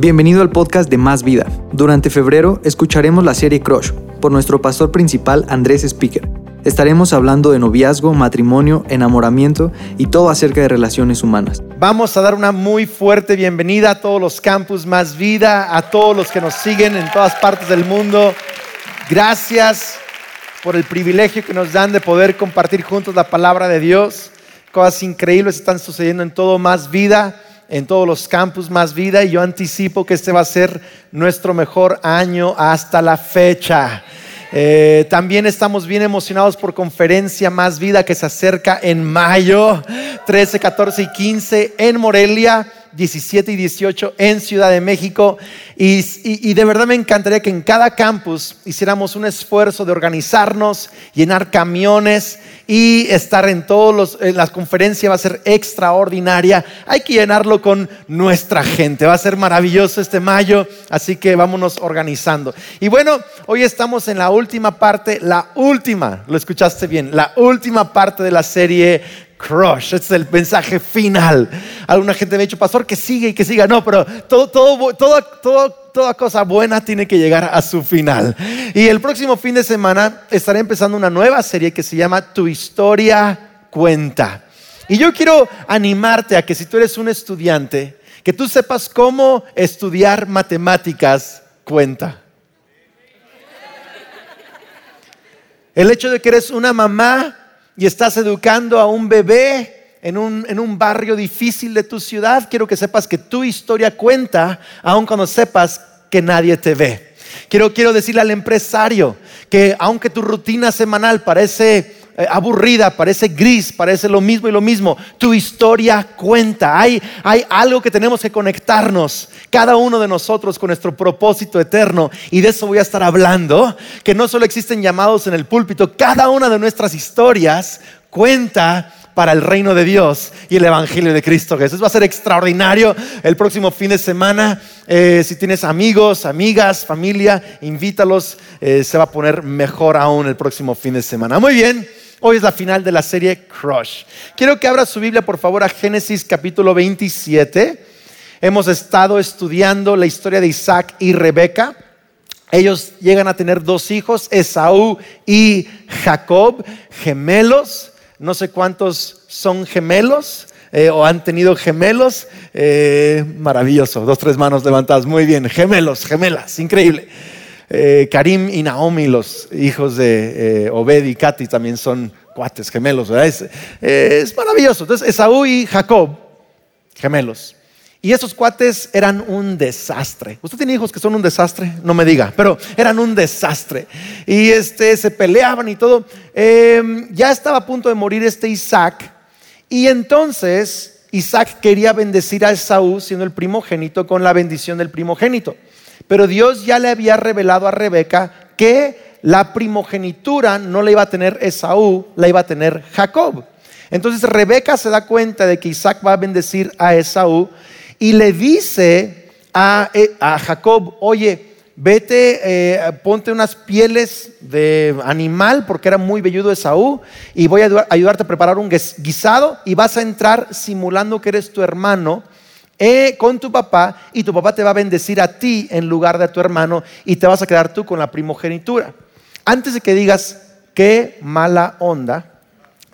Bienvenido al podcast de Más Vida. Durante febrero escucharemos la serie Crush por nuestro pastor principal Andrés Speaker. Estaremos hablando de noviazgo, matrimonio, enamoramiento y todo acerca de relaciones humanas. Vamos a dar una muy fuerte bienvenida a todos los campus Más Vida, a todos los que nos siguen en todas partes del mundo. Gracias por el privilegio que nos dan de poder compartir juntos la palabra de Dios. Cosas increíbles están sucediendo en todo Más Vida en todos los campus más vida y yo anticipo que este va a ser nuestro mejor año hasta la fecha. Eh, también estamos bien emocionados por conferencia Más Vida que se acerca en mayo 13, 14 y 15 en Morelia. 17 y 18 en Ciudad de México. Y, de verdad me encantaría que en cada campus hiciéramos un esfuerzo de organizarnos, llenar camiones y estar en todos los, en las conferencias va a ser extraordinaria. Hay que llenarlo con nuestra gente. Va a ser maravilloso este mayo, así que vámonos organizando. Y bueno, hoy estamos en la última parte, la última, lo escuchaste bien, la última parte de la serie crush. Es el mensaje final. Alguna gente me ha dicho, pastor, que sigue y que siga. No, pero todo, todo, toda cosa buena tiene que llegar a su final. Y el próximo fin de semana estaré empezando una nueva serie que se llama Tu historia cuenta. Y yo quiero animarte a que si tú eres un estudiante, que tú sepas cómo estudiar matemáticas cuenta. El hecho de que eres una mamá y estás educando a un bebé en un, barrio difícil de tu ciudad, quiero que sepas que tu historia cuenta, aun cuando sepas que nadie te ve. Quiero, quiero decirle al empresario que aunque tu rutina semanal parece aburrida, parece gris, parece lo mismo y lo mismo. Tu historia cuenta. Hay, hay algo que tenemos que conectarnos, cada uno de nosotros, con nuestro propósito eterno. Y de eso voy a estar hablando, que no solo existen llamados en el púlpito, cada una de nuestras historias cuenta para el reino de Dios y el Evangelio de Cristo Jesús. Va a ser extraordinario el próximo fin de semana. Eh, si tienes amigos, amigas, familia, invítalos. Eh, se va a poner mejor aún el próximo fin de semana. Muy bien. Hoy es la final de la serie Crush. Quiero que abra su Biblia, por favor, a Génesis capítulo 27. Hemos estado estudiando la historia de Isaac y Rebeca. Ellos llegan a tener dos hijos, Esaú y Jacob, gemelos. No sé cuántos son gemelos. Eh, o han tenido gemelos, eh, maravilloso, dos, tres manos levantadas, muy bien, gemelos, gemelas, increíble. Eh, Karim y Naomi, los hijos de eh, Obed y Katy, también son cuates, gemelos, Es, es maravilloso. Entonces, Esaú y Jacob, gemelos. Y esos cuates eran un desastre. ¿Usted tiene hijos que son un desastre? No me diga, pero eran un desastre. Y este, se peleaban y todo. Em, ya estaba a punto de morir este Isaac. Y entonces Isaac quería bendecir a Esaú, siendo el primogénito, con la bendición del primogénito. Pero Dios ya le había revelado a Rebeca que la primogenitura no la iba a tener Esaú, la iba a tener Jacob. Entonces Rebeca se da cuenta de que Isaac va a bendecir a Esaú y le dice a, eh, Jacob, oye, vete, eh, ponte unas pieles de animal, porque era muy velludo Esaú, y voy a ayudarte a preparar un guisado y vas a entrar simulando que eres tu hermano eh, con tu papá y tu papá te va a bendecir a ti en lugar de a tu hermano y te vas a quedar tú con la primogenitura. Antes de que digas qué mala onda,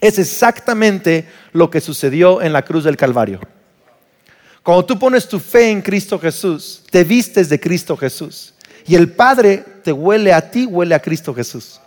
es exactamente lo que sucedió en la cruz del Calvario. Cuando tú pones tu fe en Cristo Jesús, te vistes de Cristo Jesús y el Padre te huele a ti, huele a Cristo Jesús.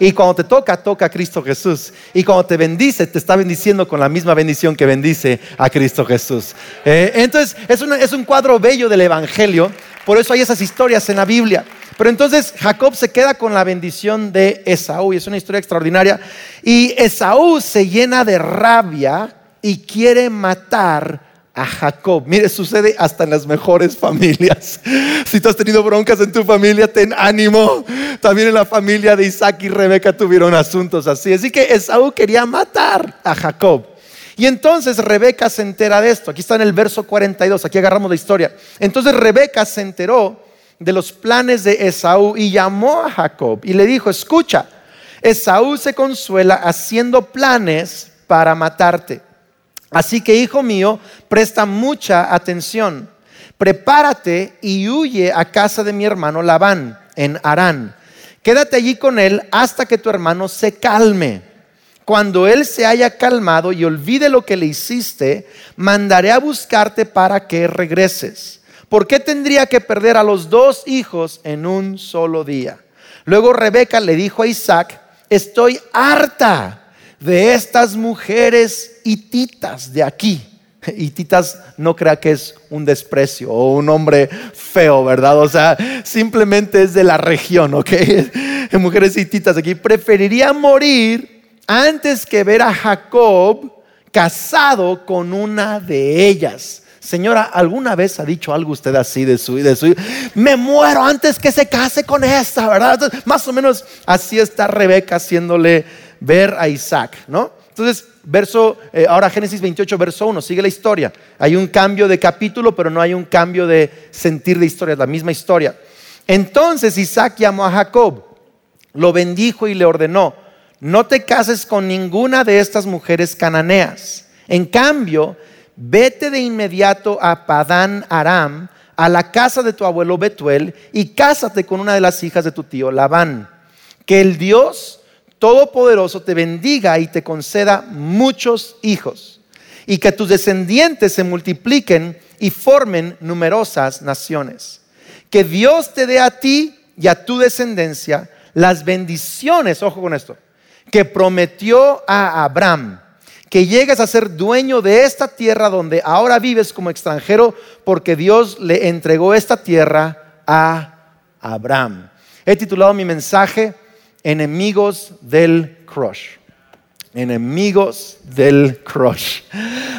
Y cuando te toca, toca a Cristo Jesús. Y cuando te bendice, te está bendiciendo con la misma bendición que bendice a Cristo Jesús. Eh, entonces, es, es un cuadro bello del Evangelio. Por eso hay esas historias en la Biblia. Pero entonces Jacob se queda con la bendición de Esaú y es una historia extraordinaria. Y Esaú se llena de rabia y quiere matar a Jacob. Mire, sucede hasta en las mejores familias. Si tú has tenido broncas en tu familia, ten ánimo. También en la familia de Isaac y Rebeca tuvieron asuntos así. Así que Esaú quería matar a Jacob. Y entonces Rebeca se entera de esto. Aquí está en el verso 42, aquí agarramos la historia. Entonces Rebeca se enteró de los planes de Esaú y llamó a Jacob y le dijo, escucha, Esaú se consuela haciendo planes para matarte. Así que, hijo mío, presta mucha atención. prepárate y huye a casa de mi hermano Labán en Harán. Quédate allí con él hasta que tu hermano se calme. Cuando él se haya calmado y olvide lo que le hiciste, mandaré a buscarte para que regreses. ¿Por qué tendría que perder a los dos hijos en un solo día? Luego Rebeca le dijo a Isaac, estoy harta de estas mujeres hititas de aquí. Hititas no crea que es un desprecio o un hombre feo, ¿verdad? O sea, simplemente es de la región, ¿ok? Mujeres hititas aquí. Preferiría morir antes que ver a Jacob casado con una de ellas. Señora, ¿alguna vez ha dicho algo usted así de su de su Me muero antes que se case con esta, ¿verdad? más o menos así está Rebeca haciéndole ver a Isaac, ¿no? Entonces, verso, eh, ahora Génesis 28, verso 1, sigue la historia. Hay un cambio de capítulo, pero no hay un cambio de sentir de historia, es la misma historia. Entonces Isaac llamó a Jacob, lo bendijo y le ordenó, no te cases con ninguna de estas mujeres cananeas. En cambio, vete de inmediato a Padán Aram, a la casa de tu abuelo Betuel, y cásate con una de las hijas de tu tío Labán. Que el Dios Todopoderoso te bendiga y te conceda muchos hijos, y que tus descendientes se multipliquen y formen numerosas naciones. Que Dios te dé a ti y a tu descendencia las bendiciones, ojo con esto, que prometió a Abraham que llegues a ser dueño de esta tierra donde ahora vives como extranjero porque Dios le entregó esta tierra a Abraham. He titulado mi mensaje Enemigos del Crush. Enemigos del crush.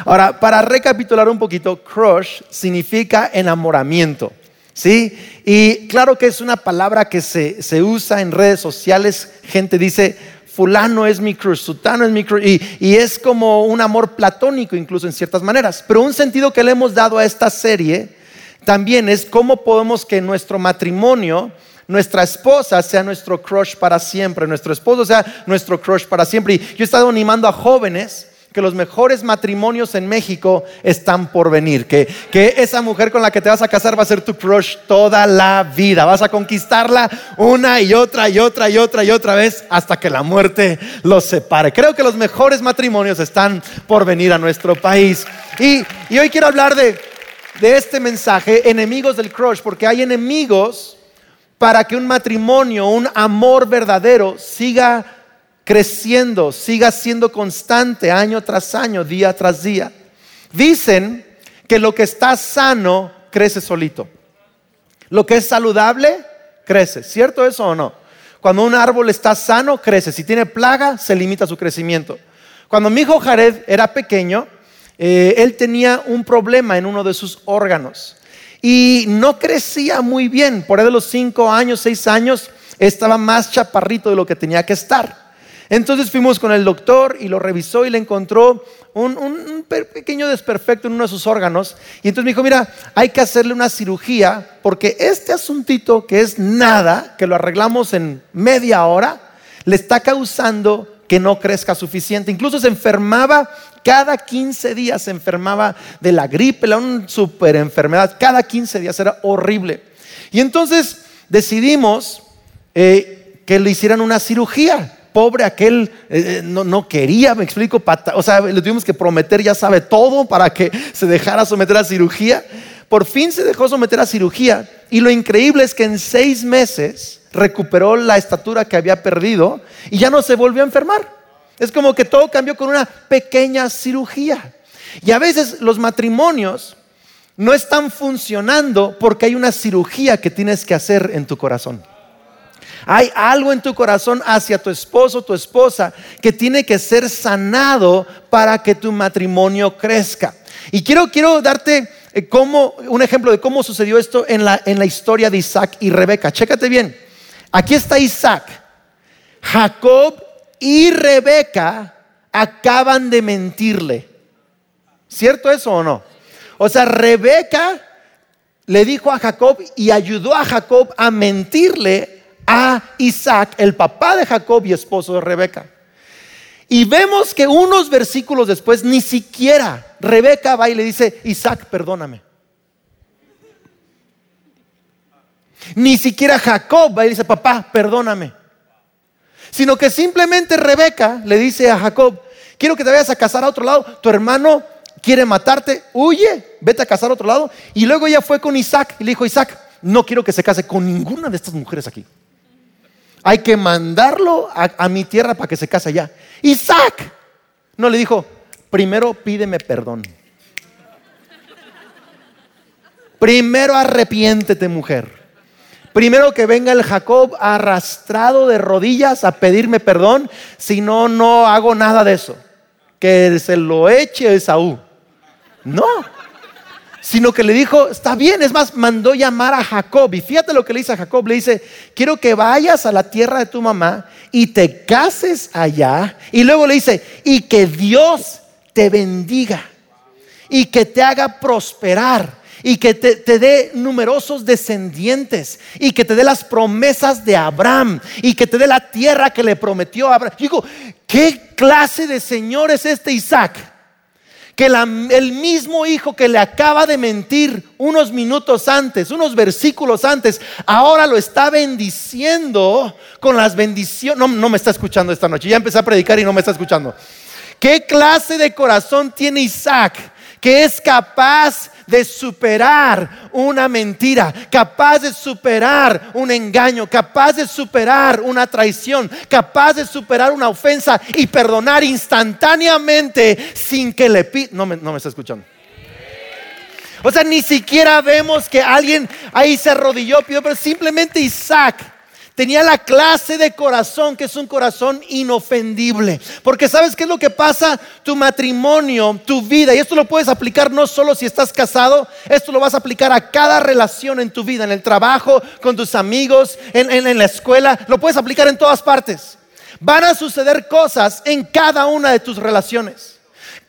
Ahora, para recapitular un poquito, crush significa enamoramiento. ¿Sí? Y claro que es una palabra que se, se usa en redes sociales. Gente dice, fulano es mi crush, sutano es mi crush, y, es como un amor platónico incluso en ciertas maneras. Pero un sentido que le hemos dado a esta serie también es cómo podemos que nuestro matrimonio, nuestra esposa sea nuestro crush para siempre, nuestro esposo sea nuestro crush para siempre. Y yo he estado animando a jóvenes que los mejores matrimonios en México están por venir, que, que esa mujer con la que te vas a casar va a ser tu crush toda la vida, vas a conquistarla una y otra y otra y otra y otra vez hasta que la muerte los separe. Creo que los mejores matrimonios están por venir a nuestro país. Y, y hoy quiero hablar de, de este mensaje, enemigos del crush, porque hay enemigos para que un matrimonio, un amor verdadero siga creciendo, siga siendo constante año tras año, día tras día. Dicen que lo que está sano crece solito. Lo que es saludable crece. ¿Cierto eso o no? Cuando un árbol está sano, crece. Si tiene plaga, se limita su crecimiento. Cuando mi hijo Jared era pequeño, eh, él tenía un problema en uno de sus órganos y no crecía muy bien. Por ahí de los cinco años, seis años, estaba más chaparrito de lo que tenía que estar. Entonces fuimos con el doctor y lo revisó y le encontró un, pequeño desperfecto en uno de sus órganos. Y entonces me dijo, mira, hay que hacerle una cirugía porque este asuntito que es nada, que lo arreglamos en media hora, le está causando que no crezca suficiente. Incluso se enfermaba cada 15 días, se enfermaba de la gripe, la una super enfermedad, cada 15 días, era horrible. Y entonces decidimos eh, que le hicieran una cirugía pobre aquel eh, eh, no, quería, me explico, o sea, le tuvimos que prometer, ya sabe todo, para que se dejara someter a cirugía. Por fin se dejó someter a cirugía y lo increíble es que en seis meses recuperó la estatura que había perdido y ya no se volvió a enfermar. Es como que todo cambió con una pequeña cirugía. Y a veces los matrimonios no están funcionando porque hay una cirugía que tienes que hacer en tu corazón. Hay algo en tu corazón hacia tu esposo, tu esposa, que tiene que ser sanado para que tu matrimonio crezca. Y quiero, quiero darte eh, como, un ejemplo de cómo sucedió esto en la, en la historia de Isaac y Rebeca. Chécate bien. Aquí está Isaac. Jacob y Rebeca acaban de mentirle. ¿Cierto eso o no? O sea, Rebeca le dijo a Jacob y ayudó a Jacob a mentirle a Isaac, el papá de Jacob y esposo de Rebeca. Y vemos que unos versículos después, ni siquiera Rebeca va y le dice, Isaac, perdóname. Ni siquiera Jacob va y dice, papá, perdóname. Sino que simplemente Rebeca le dice a Jacob, quiero que te vayas a casar a otro lado, tu hermano quiere matarte, huye, vete a casar a otro lado. Y luego ella fue con Isaac y le dijo, Isaac, no quiero que se case con ninguna de estas mujeres aquí. Hay que mandarlo a, mi tierra para que se case allá. Isaac no le dijo, primero pídeme perdón. Primero arrepiéntete, mujer. Primero que venga el Jacob arrastrado de rodillas a pedirme perdón, si no, no hago nada de eso. Que se lo eche Esaú. No, sino que le dijo, está bien, es más, mandó llamar a Jacob. Y fíjate lo que le dice a Jacob, le dice, quiero que vayas a la tierra de tu mamá y te cases allá. Y luego le dice, y que Dios te bendiga y que te haga prosperar y que te, dé numerosos descendientes y que te dé las promesas de Abraham y que te dé la tierra que le prometió a Abraham. digo, ¿qué clase de Señor es este Isaac? Que el mismo hijo que le acaba de mentir unos minutos antes, unos versículos antes, ahora lo está bendiciendo con las bendiciones. No, no me está escuchando esta noche, ya empecé a predicar y no me está escuchando. ¿Qué clase de corazón tiene Isaac? Que es capaz de superar una mentira, capaz de superar un engaño, capaz de superar una traición, capaz de superar una ofensa y perdonar instantáneamente sin que le pida. No me, no me está escuchando. O sea, ni siquiera vemos que alguien ahí se arrodilló, pero simplemente Isaac Tenía la clase de corazón que es un corazón inofendible. Porque sabes qué es lo que pasa? Tu matrimonio, tu vida, y esto lo puedes aplicar no solo si estás casado, esto lo vas a aplicar a cada relación en tu vida, en el trabajo, con tus amigos, en, en la escuela, lo puedes aplicar en todas partes. Van a suceder cosas en cada una de tus relaciones.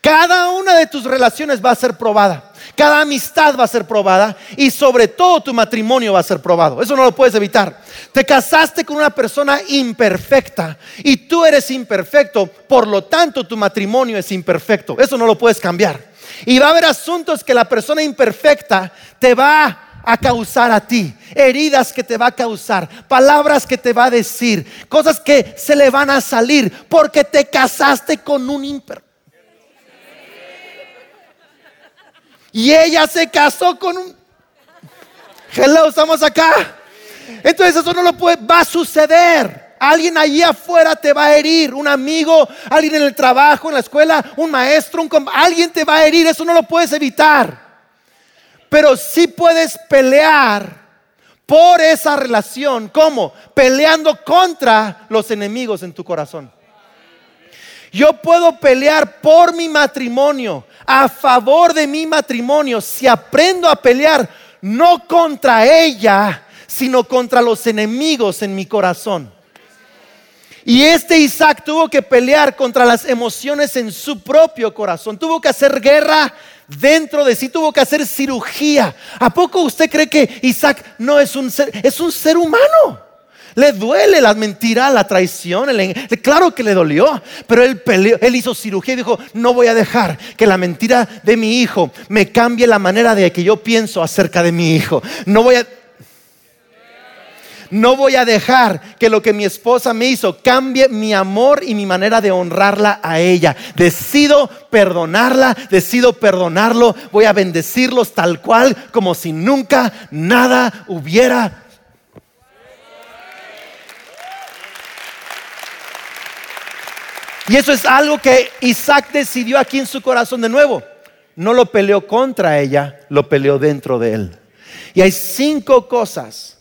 Cada una de tus relaciones va a ser probada. Cada amistad va a ser probada y sobre todo tu matrimonio va a ser probado. Eso no lo puedes evitar. Te casaste con una persona imperfecta y tú eres imperfecto, por lo tanto tu matrimonio es imperfecto. Eso no lo puedes cambiar. Y va a haber asuntos que la persona imperfecta te va a causar a ti, heridas que te va a causar, palabras que te va a decir, cosas que se le van a salir porque te casaste con un imperfecto. Y ella se casó con un... Hello, estamos acá. Entonces eso no lo puede, va a suceder. Alguien allí afuera te va a herir, un amigo, alguien en el trabajo, en la escuela, un maestro, alguien te va a herir, eso no lo puedes evitar. Pero sí puedes pelear por esa relación. ¿Cómo? Peleando contra los enemigos en tu corazón. Yo puedo pelear por mi matrimonio, a favor de mi matrimonio, si aprendo a pelear no contra ella, sino contra los enemigos en mi corazón. Y este Isaac tuvo que pelear contra las emociones en su propio corazón. Tuvo que hacer guerra dentro de sí, tuvo que hacer cirugía. ¿A poco usted cree que Isaac no es un ser, es un ser humano? Le duele la mentira, la traición. claro que le dolió, pero él, él hizo cirugía y dijo, no voy a dejar que la mentira de mi hijo me cambie la manera de que yo pienso acerca de mi hijo. No voy a... No voy a dejar que lo que mi esposa me hizo cambie mi amor y mi manera de honrarla a ella. Decido perdonarla, decido perdonarlo. Voy a bendecirlos tal cual como si nunca nada hubiera Y eso es algo que Isaac decidió aquí en su corazón de nuevo. No lo peleó contra ella, lo peleó dentro de él. Y hay cinco cosas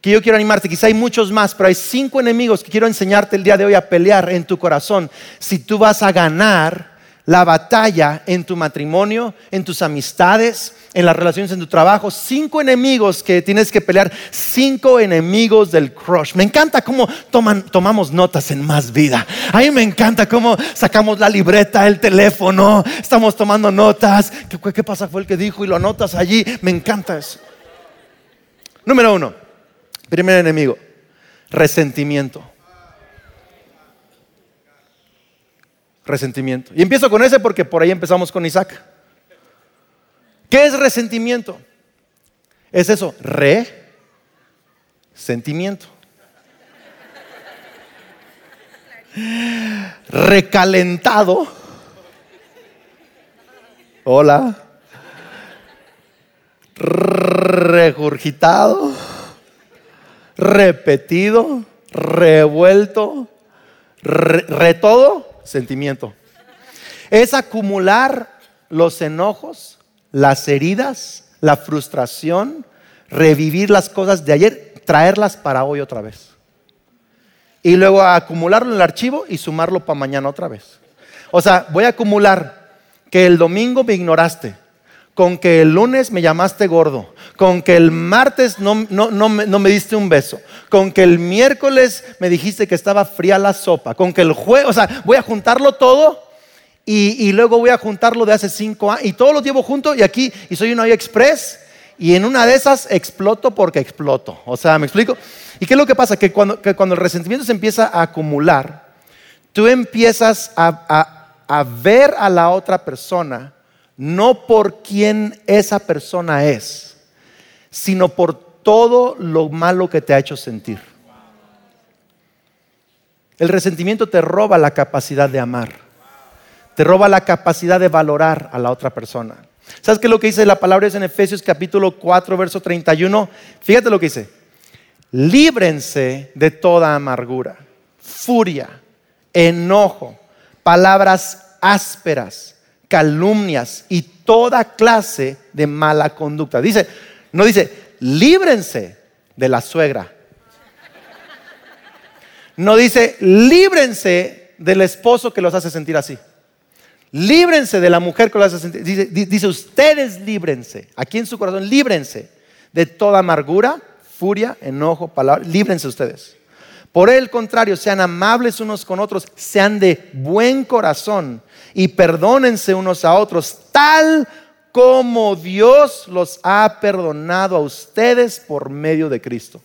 que yo quiero animarte, quizá hay muchos más, pero hay cinco enemigos que quiero enseñarte el día de hoy a pelear en tu corazón. Si tú vas a ganar la batalla en tu matrimonio, en tus amistades, en las relaciones en tu trabajo, cinco enemigos que tienes que pelear, cinco enemigos del crush. Me encanta cómo tomamos notas en más vida. A mí me encanta cómo sacamos la libreta, el teléfono, estamos tomando notas. ¿Qué, qué pasa? Fue el que dijo y lo anotas allí. Me encanta eso. Número uno, primer enemigo, resentimiento. Resentimiento. Y empiezo con ese porque por ahí empezamos con Isaac. ¿Qué es resentimiento? Es eso, re, sentimiento. Recalentado. Hola. Regurgitado. Repetido. Revuelto. Re, todo. Sentimiento. Es acumular los enojos, las heridas, la frustración, revivir las cosas de ayer, traerlas para hoy otra vez. Y luego acumularlo en el archivo y sumarlo para mañana otra vez. O sea, voy a acumular que el domingo me ignoraste, con que el lunes me llamaste gordo, con que el martes no, no, me, diste un beso, con que el miércoles me dijiste que estaba fría la sopa, con que el jueves, o sea, voy a juntarlo todo y, luego voy a juntarlo de hace cinco años y todo lo llevo junto y aquí y soy un hoy express y en una de esas exploto porque exploto. O sea, ¿me explico? ¿Y qué es lo que pasa? Que cuando, el resentimiento se empieza a acumular, tú empiezas a, a ver a la otra persona no por quién esa persona es, sino por todo lo malo que te ha hecho sentir. El resentimiento te roba la capacidad de amar, te roba la capacidad de valorar a la otra persona. ¿Sabes qué es lo que dice la palabra es en Efesios capítulo 4, verso 31? Fíjate lo que dice. Líbrense de toda amargura, furia, enojo, palabras ásperas, calumnias y toda clase de mala conducta. Dice, no dice, líbrense de la suegra. No dice, líbrense del esposo que los hace sentir así. Líbrense de la mujer que los hace sentir. Dice, dice ustedes líbrense. Aquí en su corazón, líbrense de toda amargura, furia, enojo, palabra. Líbrense ustedes. Por el contrario, sean amables unos con otros, sean de buen corazón y perdónense unos a otros, tal como Dios los ha perdonado a ustedes por medio de Cristo.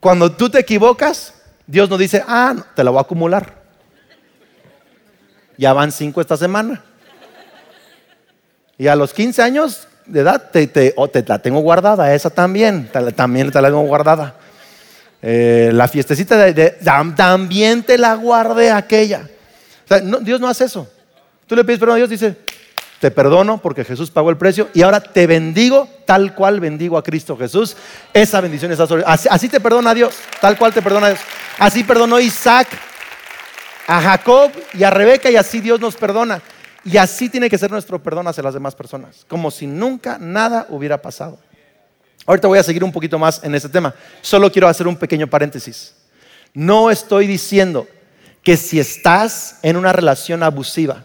Cuando tú te equivocas, Dios no dice, ah, te la voy a acumular. Ya van cinco esta semana. Y a los 15 años de edad te, te, la tengo guardada, esa también, también te la tengo guardada. Eh, la fiestecita de, también te la guardé aquella. Dios no hace eso. Tú le pides perdón a Dios, dice, te perdono porque Jesús pagó el precio y ahora te bendigo tal cual bendigo a Cristo Jesús. Esa bendición está sobre. Así, así te perdona Dios, tal cual te perdona Dios. Así perdonó Isaac a Jacob y a Rebeca y así Dios nos perdona. Y así tiene que ser nuestro perdón hacia las demás personas, como si nunca nada hubiera pasado. Ahorita voy a seguir un poquito más en este tema. Solo quiero hacer un pequeño paréntesis. No estoy diciendo que si estás en una relación abusiva,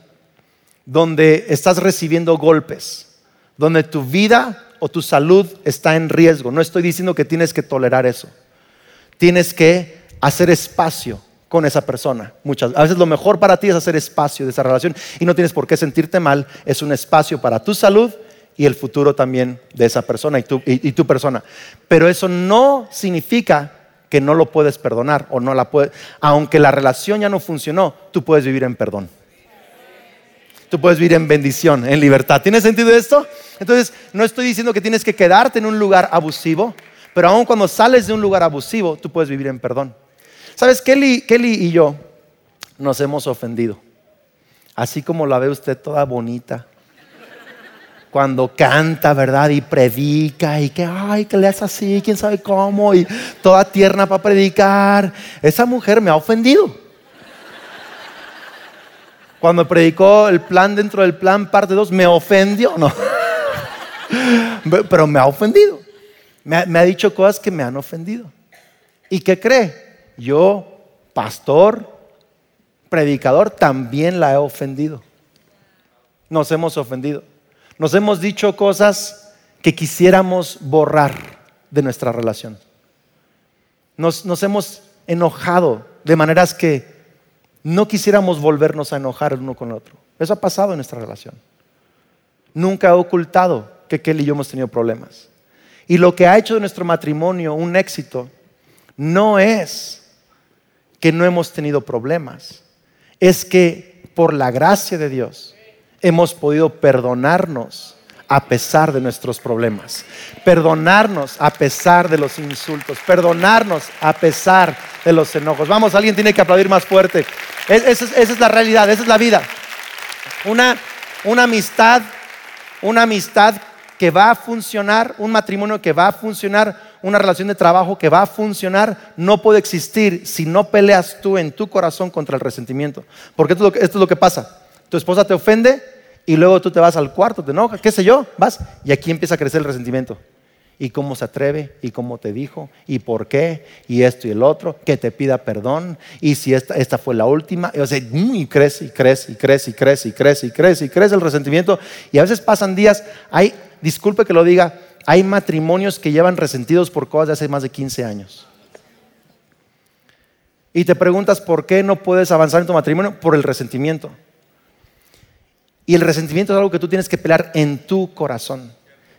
donde estás recibiendo golpes, donde tu vida o tu salud está en riesgo, no estoy diciendo que tienes que tolerar eso. Tienes que hacer espacio con esa persona. Muchas veces lo mejor para ti es hacer espacio de esa relación y no tienes por qué sentirte mal, es un espacio para tu salud y el futuro también de esa persona y tu, y, tu persona. Pero eso no significa que no lo puedes perdonar o no la puedes, aunque la relación ya no funcionó, tú puedes vivir en perdón. Tú puedes vivir en bendición, en libertad. ¿Tiene sentido esto? Entonces, no estoy diciendo que tienes que quedarte en un lugar abusivo, pero aun cuando sales de un lugar abusivo, tú puedes vivir en perdón. ¿Sabes? Kelly, Kelly y yo nos hemos ofendido. Así como la ve usted toda bonita. Cuando canta, ¿verdad? Y predica y que, ay, que le hace así, quién sabe cómo, y toda tierna para predicar. Esa mujer me ha ofendido. Cuando predicó el plan dentro del plan, parte 2, me ofendió, no. Pero me ha ofendido. Me me ha dicho cosas que me han ofendido. ¿Y qué cree? yo, pastor, predicador, también la he ofendido. Nos hemos ofendido. Nos hemos dicho cosas que quisiéramos borrar de nuestra relación. Nos, hemos enojado de maneras que no quisiéramos volvernos a enojar el uno con el otro. Eso ha pasado en nuestra relación. Nunca he ocultado que Kelly y yo hemos tenido problemas. Y lo que ha hecho de nuestro matrimonio un éxito no es que no hemos tenido problemas. Es que por la gracia de Dios hemos podido perdonarnos, a pesar de nuestros problemas. Perdonarnos a pesar de los insultos. Perdonarnos a pesar de los enojos. Vamos, alguien tiene que aplaudir más fuerte. Esa es, la realidad, esa es la vida. Una, una amistad, una amistad que va a funcionar, un matrimonio que va a funcionar, una relación de trabajo que va a funcionar, no puede existir si no peleas tú en tu corazón contra el resentimiento. Porque esto es lo que pasa. Tu esposa te ofende y luego tú te vas al cuarto, te enojas, qué sé yo, vas y aquí empieza a crecer el resentimiento. Y cómo se atreve, y cómo te dijo, y por qué, y esto y el otro, que te pida perdón, y si esta, esta fue la última, y, o sea, y crece, y crece, y crece, y crece, y crece, y crece, y crece el resentimiento. Y a veces pasan días, hay, disculpe que lo diga, hay matrimonios que llevan resentidos por cosas de hace más de 15 años. Y te preguntas por qué no puedes avanzar en tu matrimonio por el resentimiento. Y el resentimiento es algo que tú tienes que pelear en tu corazón.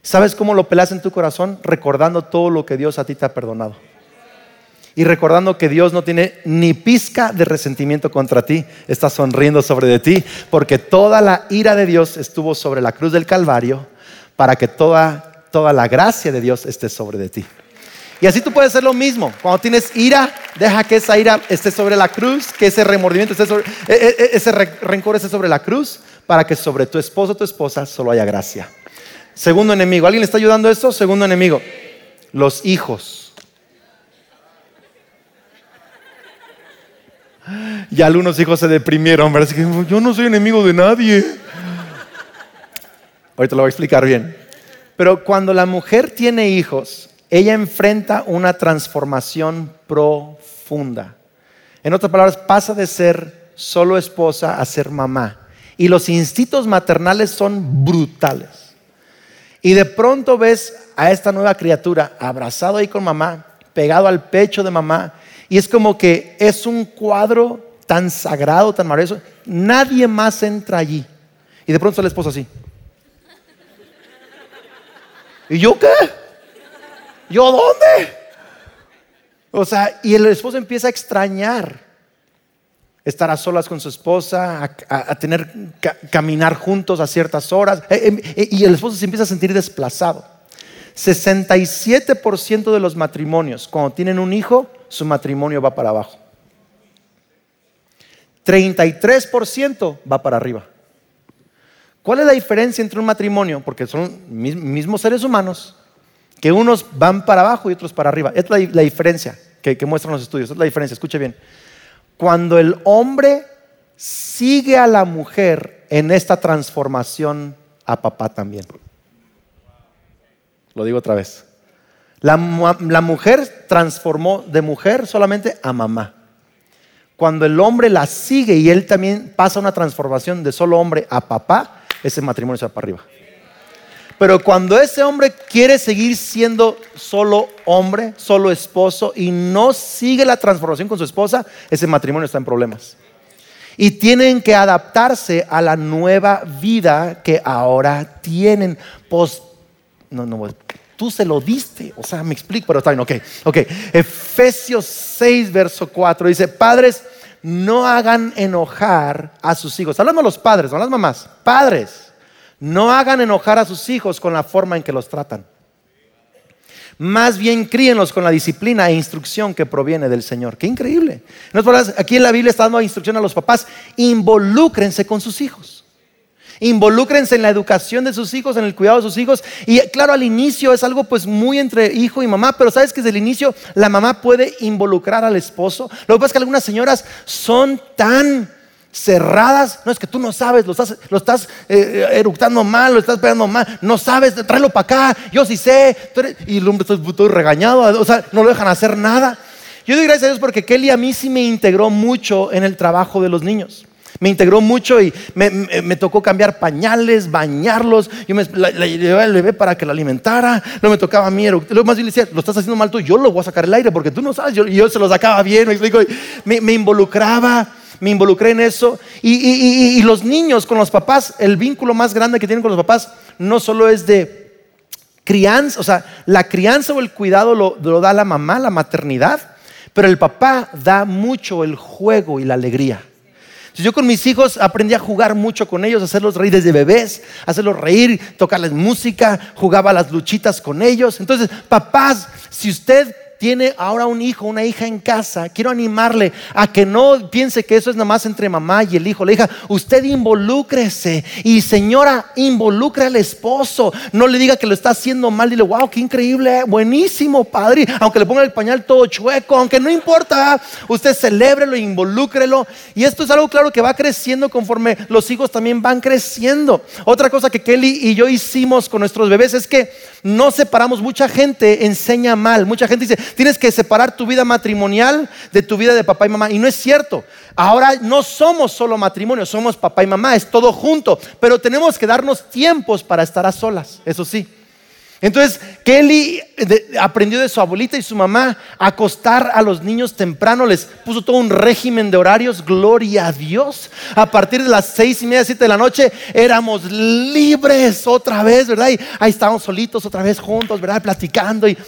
¿Sabes cómo lo pelas en tu corazón? Recordando todo lo que Dios a ti te ha perdonado. Y recordando que Dios no tiene ni pizca de resentimiento contra ti, está sonriendo sobre de ti, porque toda la ira de Dios estuvo sobre la cruz del Calvario para que toda, toda la gracia de Dios esté sobre de ti. Y así tú puedes hacer lo mismo. Cuando tienes ira, deja que esa ira esté sobre la cruz, que ese remordimiento esté sobre, e, e, e, ese rencor esté sobre la cruz para que sobre tu esposo o tu esposa solo haya gracia. Segundo enemigo, ¿alguien le está ayudando a esto? Segundo enemigo, los hijos. Y algunos hijos se deprimieron, ¿verdad? que yo no soy enemigo de nadie. Ahorita lo voy a explicar bien. Pero cuando la mujer tiene hijos, ella enfrenta una transformación profunda. En otras palabras, pasa de ser solo esposa a ser mamá. Y los instintos maternales son brutales. Y de pronto ves a esta nueva criatura abrazado ahí con mamá, pegado al pecho de mamá, y es como que es un cuadro tan sagrado, tan maravilloso. Nadie más entra allí. Y de pronto el esposo así. ¿Y yo qué? ¿Yo dónde? O sea, y el esposo empieza a extrañar estar a solas con su esposa, a, tener caminar juntos a ciertas horas. Eh, em, eh, y el esposo se empieza a sentir desplazado. 67% de los matrimonios, cuando tienen un hijo, su matrimonio va para abajo. 33% va para arriba. ¿Cuál es la diferencia entre un matrimonio? Porque son mismos seres humanos, que unos van para abajo y otros para arriba. Es la, diferencia que, que muestran los estudios. Es la diferencia, escuche bien cuando el hombre sigue a la mujer en esta transformación a papá también. Lo digo otra vez. La, mujer transformó de mujer solamente a mamá. Cuando el hombre la sigue y él también pasa una transformación de solo hombre a papá, ese matrimonio se va para arriba. Pero cuando ese hombre quiere seguir siendo solo hombre, solo esposo y no sigue la transformación con su esposa, ese matrimonio está en problemas. Y tienen que adaptarse a la nueva vida que ahora tienen. Pues, no, no, tú se lo diste. O sea, me explico, pero está bien, ok. Ok. Efesios 6, verso 4 dice: Padres, no hagan enojar a sus hijos. Hablamos a los padres, no a las mamás. Padres no hagan enojar a sus hijos con la forma en que los tratan. Más bien críenlos con la disciplina e instrucción que proviene del Señor. Qué increíble. Aquí en la Biblia está dando instrucción a los papás. Involúcrense con sus hijos. Involúcrense en la educación de sus hijos, en el cuidado de sus hijos. Y claro, al inicio es algo pues muy entre hijo y mamá, pero sabes que desde el inicio la mamá puede involucrar al esposo. Lo que pasa es que algunas señoras son tan cerradas. No es que tú no sabes, lo estás, lo estás eh, eructando mal, lo estás pegando mal. No sabes, tráelo para acá. Yo sí sé. Y el hombre está todo regañado. O sea, no lo dejan hacer nada. Yo doy gracias a Dios porque Kelly a mí sí me integró mucho en el trabajo de los niños. Me integró mucho y me, tocó cambiar pañales, bañarlos. Yo me llevé al bebé para que la alimentara. No me tocaba a mí. Luego más bien le decía, lo estás haciendo mal tú, yo lo voy a sacar el aire porque tú no sabes. Yo, yo se lo sacaba bien, me explico. Me involucraba me involucré en eso. Y, los niños con los papás, el vínculo más grande que tienen con los papás no solo es de crianza, o sea, la crianza o el cuidado lo, lo da la mamá, la maternidad, pero el papá da mucho el juego y la alegría. yo con mis hijos aprendí a jugar mucho con ellos, hacerlos reír desde bebés, hacerlos reír, tocarles música, jugaba las luchitas con ellos. Entonces, papás, si usted tiene ahora un hijo, una hija en casa, quiero animarle a que no piense que eso es nada más entre mamá y el hijo, la hija. Usted involúcrese y señora, involucre al esposo. No le diga que lo está haciendo mal. Dile, wow, qué increíble, buenísimo, padre. Aunque le ponga el pañal todo chueco, aunque no importa, usted celébrelo, involúcrelo. Y esto es algo claro que va creciendo conforme los hijos también van creciendo. Otra cosa que Kelly y yo hicimos con nuestros bebés es que no separamos. Mucha gente enseña mal. Mucha gente dice, tienes que separar tu vida matrimonial de tu vida de papá y mamá. Y no es cierto. Ahora no somos solo matrimonio, somos papá y mamá, es todo junto. Pero tenemos que darnos tiempos para estar a solas, eso sí. Entonces, Kelly aprendió de su abuelita y su mamá a acostar a los niños temprano, les puso todo un régimen de horarios, gloria a Dios. A partir de las seis y media, siete de la noche, éramos libres otra vez, ¿verdad? Ahí estábamos solitos otra vez juntos, ¿verdad? Platicando y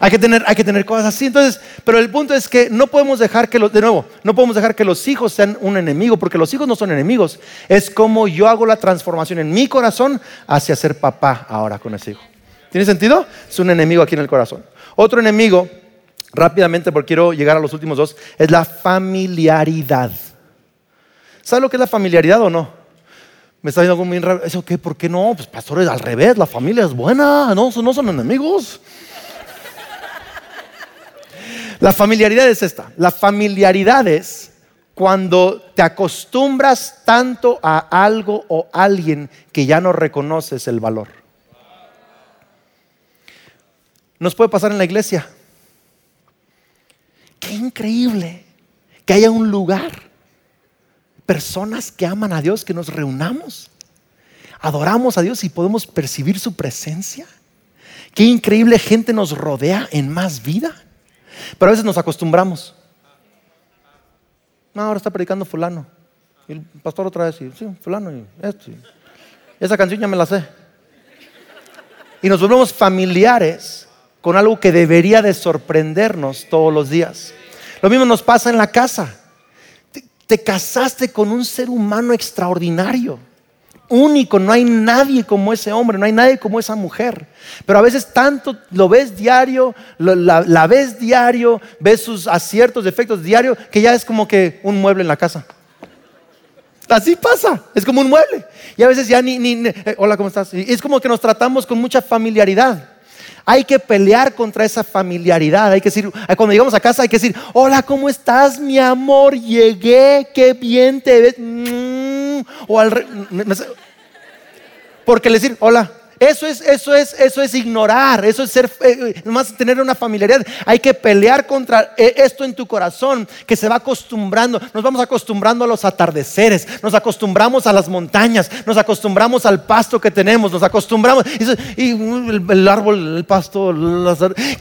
Hay que tener, hay que tener cosas así. Entonces, pero el punto es que no podemos dejar que los, de nuevo, no podemos dejar que los hijos sean un enemigo, porque los hijos no son enemigos. Es como yo hago la transformación en mi corazón hacia ser papá ahora con ese hijo. ¿Tiene sentido? Es un enemigo aquí en el corazón. Otro enemigo, rápidamente porque quiero llegar a los últimos dos, es la familiaridad. ¿Sabe lo que es la familiaridad o no? Me está viendo como bien raro. ¿Eso qué? ¿Por qué no? Pues pastores, al revés, la familia es buena, no, no son enemigos. La familiaridad es esta. La familiaridad es cuando te acostumbras tanto a algo o alguien que ya no reconoces el valor. Nos puede pasar en la iglesia. Qué increíble que haya un lugar, personas que aman a Dios, que nos reunamos, adoramos a Dios y podemos percibir su presencia. Qué increíble gente nos rodea en más vida. Pero a veces nos acostumbramos. Ahora está predicando fulano. Y el pastor otra vez, sí, fulano y esto. esa canción ya me la sé. Y nos volvemos familiares con algo que debería de sorprendernos todos los días. Lo mismo nos pasa en la casa. te casaste con un ser humano extraordinario único, no hay nadie como ese hombre, no hay nadie como esa mujer. Pero a veces tanto lo ves diario, la, ves diario, ves sus aciertos, defectos diario, que ya es como que un mueble en la casa. Así pasa, es como un mueble. Y a veces ya ni, ni, eh, hola, ¿cómo estás? es como que nos tratamos con mucha familiaridad. Hay que pelear contra esa familiaridad. Hay que decir, cuando llegamos a casa hay que decir, hola, ¿cómo estás, mi amor? Llegué, qué bien te ves. Mm, o al porque le decir, hola, eso es, eso es, eso es ignorar, eso es ser, eh, nomás tener una familiaridad. Hay que pelear contra eh, esto en tu corazón, que se va acostumbrando. Nos vamos acostumbrando a los atardeceres, nos acostumbramos a las montañas, nos acostumbramos al pasto que tenemos, nos acostumbramos. Y, el, árbol, el pasto,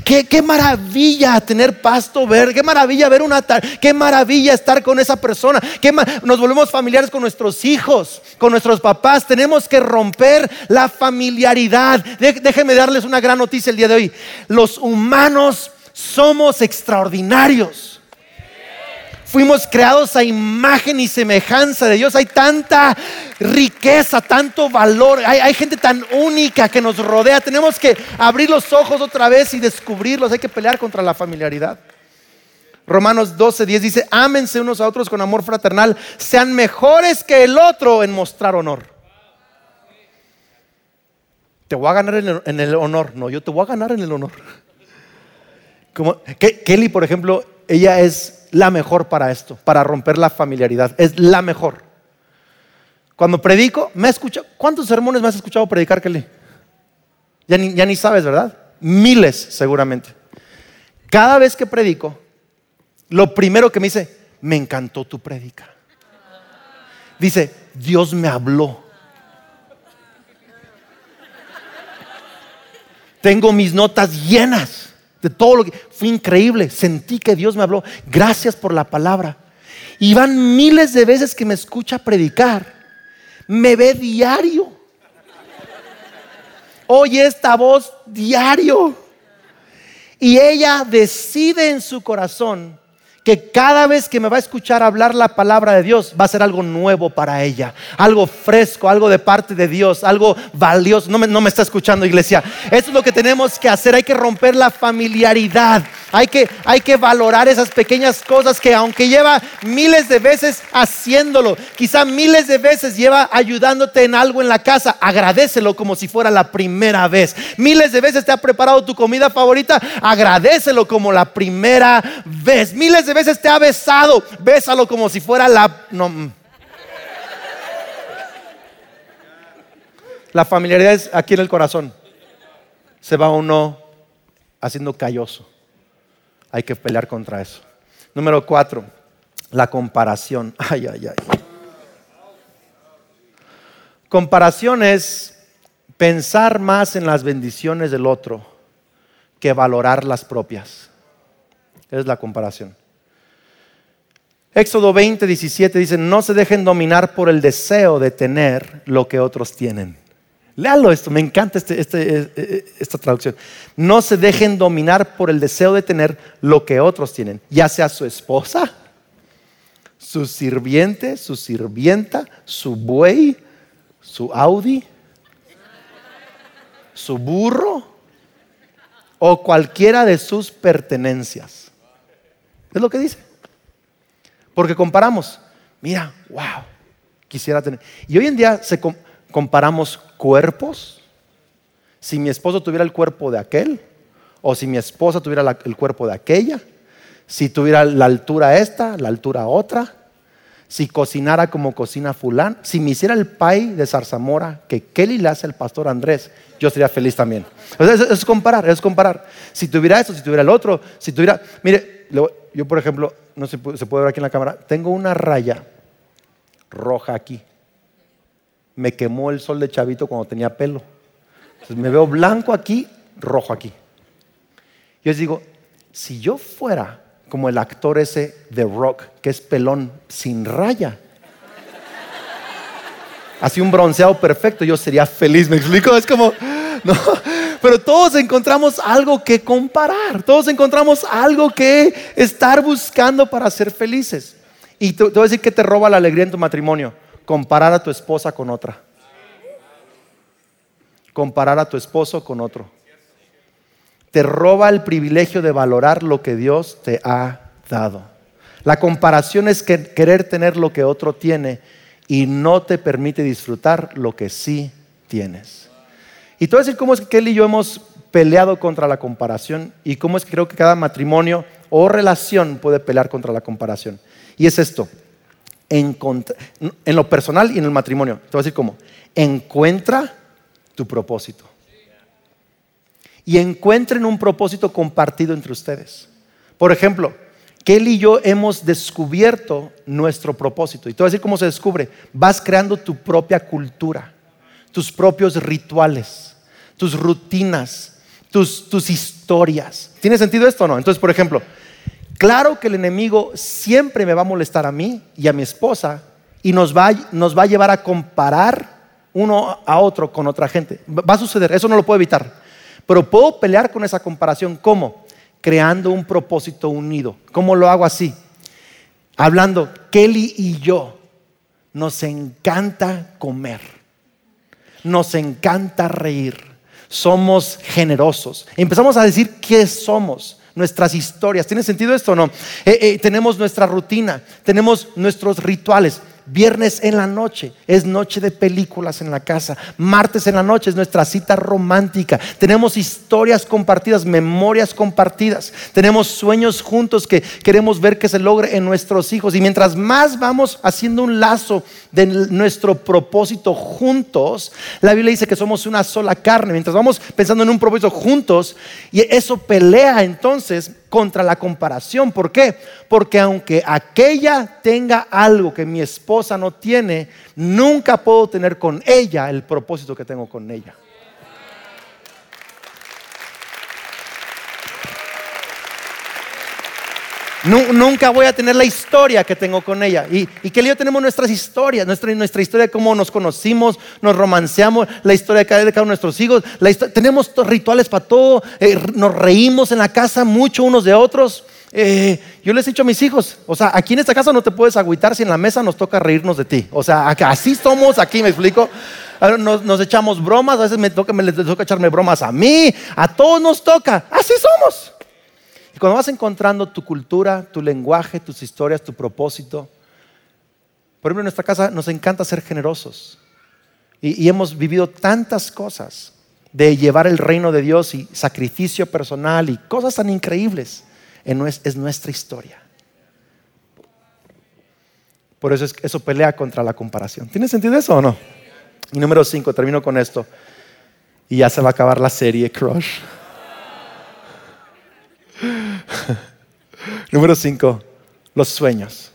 ¿Qué, qué, maravilla tener pasto verde, qué maravilla ver una, qué maravilla estar con esa persona. Qué nos volvemos familiares con nuestros hijos, con nuestros papás. Tenemos que romper la familia Déjenme darles una gran noticia el día de hoy. Los humanos somos extraordinarios. Fuimos creados a imagen y semejanza de Dios. Hay tanta riqueza, tanto valor. Hay, hay, gente tan única que nos rodea. Tenemos que abrir los ojos otra vez y descubrirlos. Hay que pelear contra la familiaridad. Romanos 12, 10 dice, ámense unos a otros con amor fraternal. Sean mejores que el otro en mostrar honor te voy a ganar en el, honor. No, yo te voy a ganar en el honor. Como, Kelly, por ejemplo, ella es la mejor para esto, para romper la familiaridad. Es la mejor. Cuando predico, me ha escuchado. ¿Cuántos sermones me has escuchado predicar, Kelly? Ya ni, ya ni sabes, ¿verdad? Miles, seguramente. Cada vez que predico, lo primero que me dice, me encantó tu predica. Dice, Dios me habló. Tengo mis notas llenas de todo lo que... Fue increíble, sentí que Dios me habló. Gracias por la palabra. Y van miles de veces que me escucha predicar. Me ve diario. Oye esta voz diario. Y ella decide en su corazón que cada vez que me va a escuchar hablar la palabra de Dios va a ser algo nuevo para ella, algo fresco, algo de parte de Dios, algo valioso. No me, no me está escuchando iglesia. Eso es lo que tenemos que hacer, hay que romper la familiaridad, hay que, hay que valorar esas pequeñas cosas que aunque lleva miles de veces haciéndolo, quizá miles de veces lleva ayudándote en algo en la casa, agradecelo como si fuera la primera vez. Miles de veces te ha preparado tu comida favorita, agradecelo como la primera vez. Miles de veces te ha besado, bésalo como si fuera la... No. Mm. La familiaridad es aquí en el corazón. Se va uno haciendo calloso. Hay que pelear contra eso. Número cuatro, la comparación. Ay, ay, ay. Comparación es pensar más en las bendiciones del otro que valorar las propias. Es la comparación. Éxodo 20, 17 dice, no se dejen dominar por el deseo de tener lo que otros tienen. Léalo esto, me encanta este, este, eh, eh, esta traducción. No se dejen dominar por el deseo de tener lo que otros tienen, ya sea su esposa, su sirviente, su sirvienta, su buey, su Audi, su burro o cualquiera de sus pertenencias. Es lo que dice. Porque comparamos, mira, wow, quisiera tener. Y hoy en día se comparamos cuerpos. Si mi esposo tuviera el cuerpo de aquel, o si mi esposa tuviera el cuerpo de aquella, si tuviera la altura esta, la altura otra, si cocinara como cocina fulán, si me hiciera el pay de zarzamora que Kelly le hace al pastor Andrés, yo sería feliz también. es, comparar, es comparar. Si tuviera esto, si tuviera el otro, si tuviera... Mire, yo por ejemplo, no se puede, ver aquí en la cámara, tengo una raya roja aquí. Me quemó el sol de chavito cuando tenía pelo. Entonces me veo blanco aquí, rojo aquí. Yo les digo, si yo fuera como el actor ese de rock, que es pelón sin raya, así un bronceado perfecto, yo sería feliz, ¿me explico? Es como, no, pero todos encontramos algo que comparar, todos encontramos algo que estar buscando para ser felices. Y te, voy a decir que te roba la alegría en tu matrimonio, comparar a tu esposa con otra. Comparar a tu esposo con otro. Te roba el privilegio de valorar lo que Dios te ha dado. La comparación es querer tener lo que otro tiene y no te permite disfrutar lo que sí tienes. Y te voy a decir cómo es que Kelly y yo hemos peleado contra la comparación y cómo es que creo que cada matrimonio o relación puede pelear contra la comparación. Y es esto, en, lo personal y en el matrimonio. Te voy a decir cómo. Encuentra tu propósito. Y encuentren un propósito compartido entre ustedes. Por ejemplo, Kelly y yo hemos descubierto nuestro propósito. Y te voy a decir cómo se descubre. Vas creando tu propia cultura, tus propios rituales tus rutinas, tus, tus historias. ¿Tiene sentido esto o no? Entonces, por ejemplo, claro que el enemigo siempre me va a molestar a mí y a mi esposa y nos va, nos va a llevar a comparar uno a otro con otra gente. Va a suceder, eso no lo puedo evitar. Pero puedo pelear con esa comparación. ¿Cómo? Creando un propósito unido. ¿Cómo lo hago así? Hablando, Kelly y yo nos encanta comer. Nos encanta reír somos generosos. Empezamos a decir qué somos, nuestras historias. ¿Tiene sentido esto o no? Eh, eh, tenemos nuestra rutina, tenemos nuestros rituales. Viernes en la noche es noche de películas en la casa. Martes en la noche es nuestra cita romántica. Tenemos historias compartidas, memorias compartidas. Tenemos sueños juntos que queremos ver que se logre en nuestros hijos. Y mientras más vamos haciendo un lazo de nuestro propósito juntos, la Biblia dice que somos una sola carne. Mientras vamos pensando en un propósito juntos, y eso pelea entonces contra la comparación. ¿Por qué? Porque aunque aquella tenga algo que mi esposa no tiene, nunca puedo tener con ella el propósito que tengo con ella. Nunca voy a tener la historia que tengo con ella. Y, y que yo tenemos nuestras historias, nuestra, historia de cómo nos conocimos, nos romanceamos, la historia de cada, de cada uno de nuestros hijos. tenemos rituales para todo, eh, nos reímos en la casa mucho unos de otros. Eh, yo les he dicho a mis hijos, o sea, aquí en esta casa no te puedes agüitar si en la mesa nos toca reírnos de ti. O sea, así somos aquí, me explico. Nos, nos echamos bromas, a veces me toca, me les toca echarme bromas a mí, a todos nos toca, así somos. Cuando vas encontrando tu cultura, tu lenguaje, tus historias, tu propósito, por ejemplo, en nuestra casa nos encanta ser generosos y, y hemos vivido tantas cosas de llevar el reino de Dios y sacrificio personal y cosas tan increíbles es nuestra historia. Por eso es, eso pelea contra la comparación. ¿Tiene sentido eso o no? Y número 5, termino con esto. Y ya se va a acabar la serie Crush. Número 5, los sueños.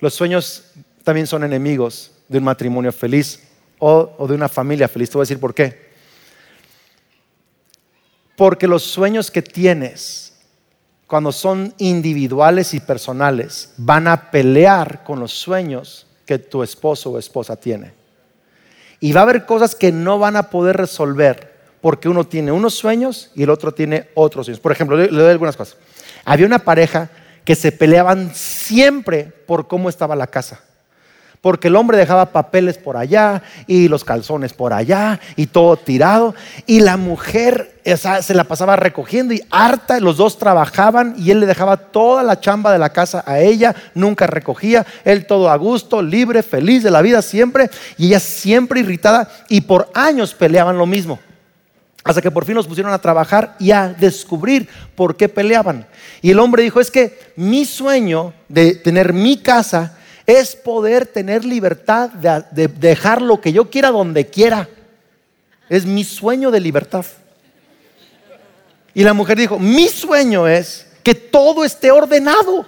Los sueños también son enemigos de un matrimonio feliz o, de una familia feliz. Te voy a decir por qué. Porque los sueños que tienes cuando son individuales y personales, van a pelear con los sueños que tu esposo o esposa tiene. Y va a haber cosas que no van a poder resolver porque uno tiene unos sueños y el otro tiene otros sueños. Por ejemplo, le, doy algunas cosas. Había una pareja que se peleaban siempre por cómo estaba la casa porque el hombre dejaba papeles por allá y los calzones por allá y todo tirado. Y la mujer se la pasaba recogiendo y harta, los dos trabajaban y él le dejaba toda la chamba de la casa a ella, nunca recogía, él todo a gusto, libre, feliz de la vida siempre y ella siempre irritada y por años peleaban lo mismo. Hasta que por fin los pusieron a trabajar y a descubrir por qué peleaban. Y el hombre dijo, es que mi sueño de tener mi casa es poder tener libertad de, dejar lo que yo quiera donde quiera. Es mi sueño de libertad. Y la mujer dijo, mi sueño es que todo esté ordenado.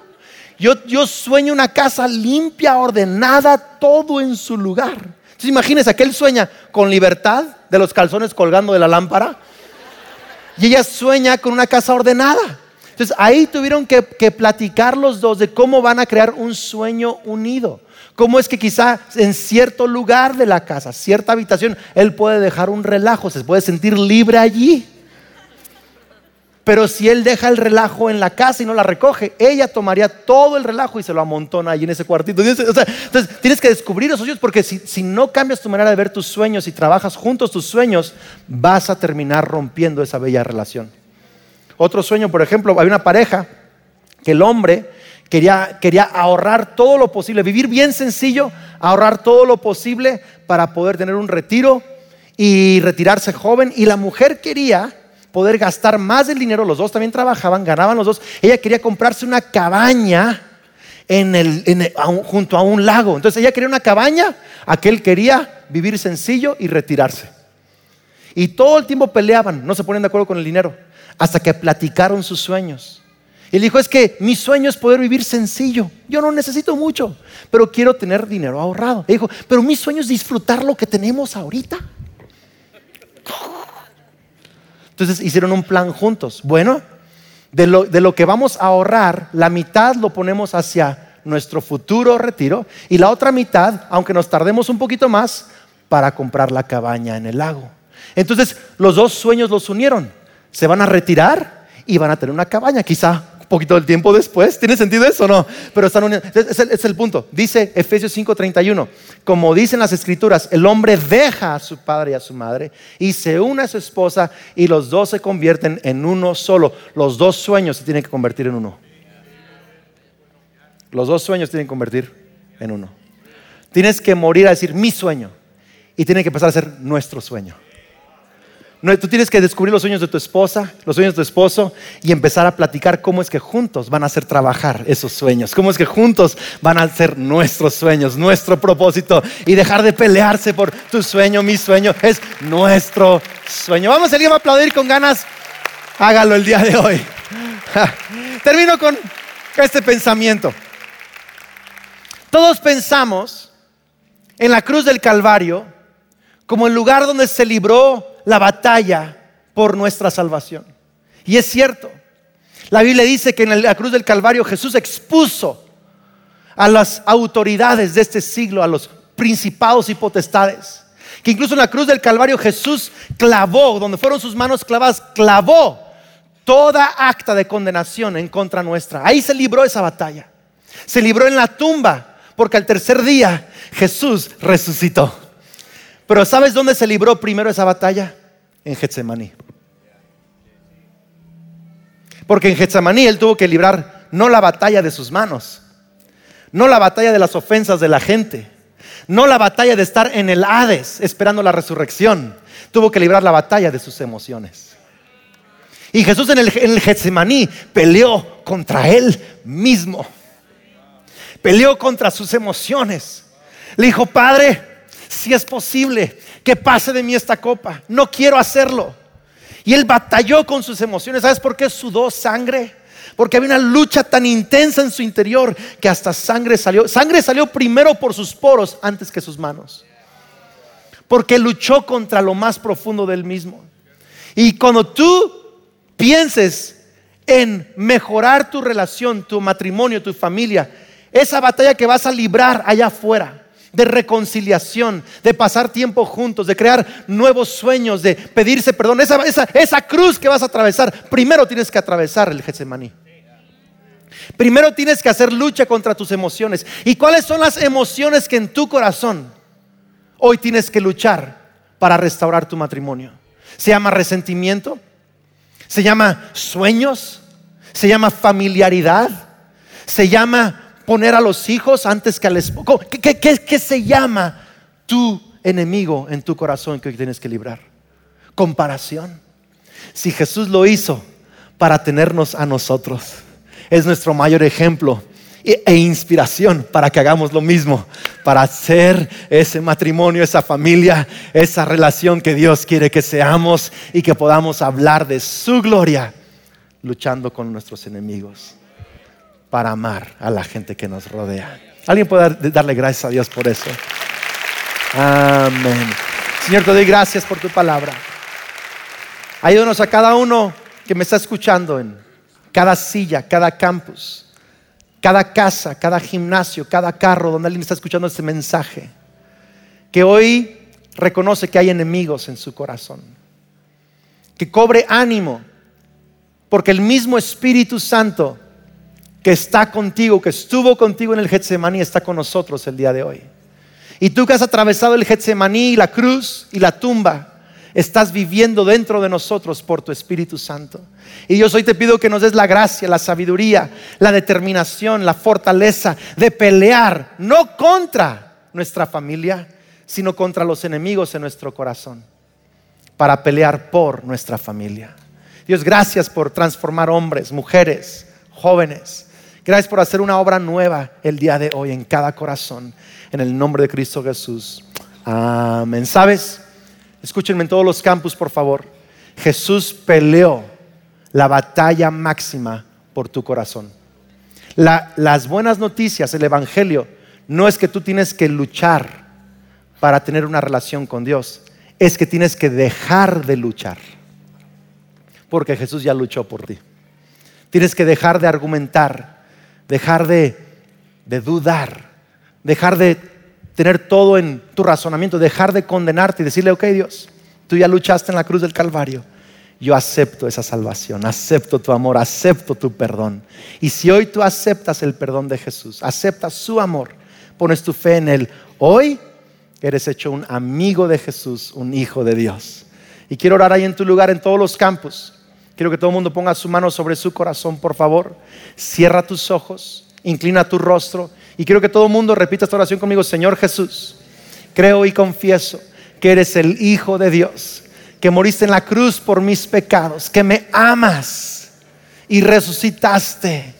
Yo, yo sueño una casa limpia, ordenada, todo en su lugar. Entonces imagínense que él sueña con libertad de los calzones colgando de la lámpara. Y ella sueña con una casa ordenada. Entonces ahí tuvieron que, platicar los dos de cómo van a crear un sueño unido. Cómo es que quizá en cierto lugar de la casa, cierta habitación, él puede dejar un relajo, se puede sentir libre allí. Pero si él deja el relajo en la casa y no la recoge, ella tomaría todo el relajo y se lo amontona allí en ese cuartito. entonces tienes que descubrir esos sueños porque si, si, no cambias tu manera de ver tus sueños y trabajas juntos tus sueños, vas a terminar rompiendo esa bella relación. Otro sueño, por ejemplo, hay una pareja que el hombre quería, quería ahorrar todo lo posible, vivir bien sencillo, ahorrar todo lo posible para poder tener un retiro y retirarse joven. Y la mujer quería poder gastar más del dinero, los dos también trabajaban, ganaban los dos. Ella quería comprarse una cabaña en el, junto a un lago. Entonces ella quería una cabaña, aquel quería vivir sencillo y retirarse. Y todo el tiempo peleaban, no se ponen de acuerdo con el dinero hasta que platicaron sus sueños. Y él dijo, es que mi sueño es poder vivir sencillo. Yo no necesito mucho, pero quiero tener dinero ahorrado. Y dijo, pero mi sueño es disfrutar lo que tenemos ahorita. Entonces hicieron un plan juntos. Bueno, de lo, de lo que vamos a ahorrar, la mitad lo ponemos hacia nuestro futuro retiro y la otra mitad, aunque nos tardemos un poquito más, para comprar la cabaña en el lago. Entonces los dos sueños los unieron se van a retirar y van a tener una cabaña, quizá poquito del tiempo después. ¿Tiene sentido eso o no? Pero están unidos. Es, es, el punto. Dice Efesios 5:31, como dicen las escrituras, el hombre deja a su padre y a su madre y se une a su esposa y los dos se convierten en uno solo. Los dos sueños se tienen que convertir en uno. Los dos sueños tienen que convertir en uno. Tienes que morir a decir mi sueño y tiene que pasar a ser nuestro sueño. Tú tienes que descubrir los sueños de tu esposa, los sueños de tu esposo y empezar a platicar cómo es que juntos van a hacer trabajar esos sueños, cómo es que juntos van a hacer nuestros sueños, nuestro propósito y dejar de pelearse por tu sueño, mi sueño, es nuestro sueño. Vamos, alguien va a aplaudir con ganas, hágalo el día de hoy. Termino con este pensamiento. Todos pensamos en la cruz del Calvario como el lugar donde se libró la batalla por nuestra salvación. Y es cierto. La Biblia dice que en la cruz del Calvario Jesús expuso a las autoridades de este siglo, a los principados y potestades. Que incluso en la cruz del Calvario Jesús clavó, donde fueron sus manos clavadas, clavó toda acta de condenación en contra nuestra. Ahí se libró esa batalla. Se libró en la tumba, porque al tercer día Jesús resucitó. Pero ¿sabes dónde se libró primero esa batalla? En Getsemaní. Porque en Getsemaní él tuvo que librar no la batalla de sus manos, no la batalla de las ofensas de la gente, no la batalla de estar en el Hades esperando la resurrección. Tuvo que librar la batalla de sus emociones. Y Jesús en el, en Getsemaní peleó contra él mismo. Peleó contra sus emociones. Le dijo, Padre, si es posible que pase de mí esta copa, no quiero hacerlo. Y él batalló con sus emociones. ¿Sabes por qué sudó sangre? Porque había una lucha tan intensa en su interior que hasta sangre salió. Sangre salió primero por sus poros antes que sus manos. Porque luchó contra lo más profundo del mismo. Y cuando tú pienses en mejorar tu relación, tu matrimonio, tu familia, esa batalla que vas a librar allá afuera, de reconciliación, de pasar tiempo juntos, de crear nuevos sueños, de pedirse perdón. Esa, cruz que vas a atravesar, primero tienes que atravesar el Getsemaní. Primero tienes que hacer lucha contra tus emociones. ¿Y cuáles son las emociones que en tu corazón hoy tienes que luchar para restaurar tu matrimonio? Se llama resentimiento, se llama sueños, se llama familiaridad, se llama poner a los hijos antes que al esposo. ¿Qué, se llama tu enemigo en tu corazón que tienes que librar? Comparación. Si Jesús lo hizo para tenernos a nosotros, es nuestro mayor ejemplo e inspiración para que hagamos lo mismo, para hacer ese matrimonio, esa familia, esa relación que Dios quiere que seamos y que podamos hablar de su gloria luchando con nuestros enemigos para amar a la gente que nos rodea. ¿Alguien puede darle gracias a Dios por eso? Amén. Señor, te doy gracias por tu palabra. Ayúdanos a cada uno que me está escuchando en cada silla, cada campus, cada casa, cada gimnasio, cada carro donde alguien está escuchando este mensaje. Que hoy reconoce que hay enemigos en su corazón. Que cobre ánimo, porque el mismo Espíritu Santo que está contigo, que estuvo contigo en el Getsemaní, está con nosotros el día de hoy. Y tú que has atravesado el Getsemaní, la cruz y la tumba, estás viviendo dentro de nosotros por tu Espíritu Santo. Y yo hoy te pido que nos des la gracia, la sabiduría, la determinación, la fortaleza de pelear, no contra nuestra familia, sino contra los enemigos en nuestro corazón, para pelear por nuestra familia. Dios, gracias por transformar hombres, mujeres, jóvenes Gracias por hacer una obra nueva el día de hoy en cada corazón. En el nombre de Cristo Jesús. Amén. ¿Sabes? Escúchenme en todos los campos, por favor. Jesús peleó la batalla máxima por tu corazón. las buenas noticias, el Evangelio, no es que tú tienes que luchar para tener una relación con Dios, es que tienes que dejar de luchar, porque Jesús ya luchó por ti. Tienes que dejar de argumentar, dejar de, dudar, dejar de tener todo en tu razonamiento, dejar de condenarte y decirle, ok Dios, tú ya luchaste en la cruz del Calvario. Yo acepto esa salvación, acepto tu amor, acepto tu perdón. Y si hoy tú aceptas el perdón de Jesús, aceptas su amor, pones tu fe en Él, hoy eres hecho un amigo de Jesús, un hijo de Dios. Y quiero orar ahí en tu lugar, en todos los campos. Quiero que todo el mundo ponga su mano sobre su corazón, por favor. Cierra tus ojos, inclina tu rostro y quiero que todo el mundo repita esta oración conmigo. Señor Jesús, creo y confieso que eres el Hijo de Dios, que moriste en la cruz por mis pecados, que me amas y resucitaste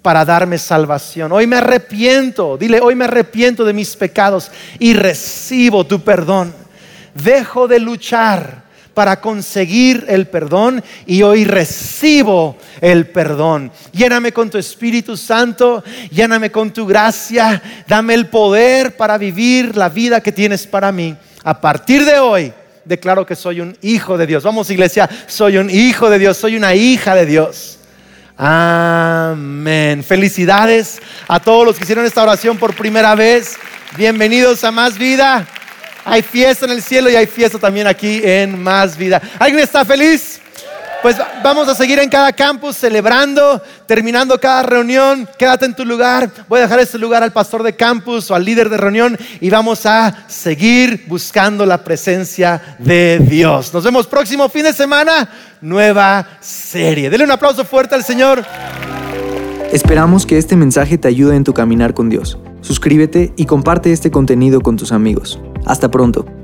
para darme salvación. Hoy me arrepiento, dile, hoy me arrepiento de mis pecados y recibo tu perdón. Dejo de luchar para conseguir el perdón y hoy recibo el perdón. Lléname con tu Espíritu Santo, lléname con tu gracia, dame el poder para vivir la vida que tienes para mí. A partir de hoy declaro que soy un hijo de Dios. Vamos iglesia, soy un hijo de Dios, soy una hija de Dios. Amén. Felicidades a todos los que hicieron esta oración por primera vez. Bienvenidos a Más Vida. Hay fiesta en el cielo y hay fiesta también aquí en Más Vida. ¿Alguien está feliz? Pues vamos a seguir en cada campus celebrando, terminando cada reunión. Quédate en tu lugar. Voy a dejar este lugar al pastor de campus o al líder de reunión y vamos a seguir buscando la presencia de Dios. Nos vemos próximo fin de semana, nueva serie. Dele un aplauso fuerte al Señor. Esperamos que este mensaje te ayude en tu caminar con Dios. Suscríbete y comparte este contenido con tus amigos. Hasta pronto.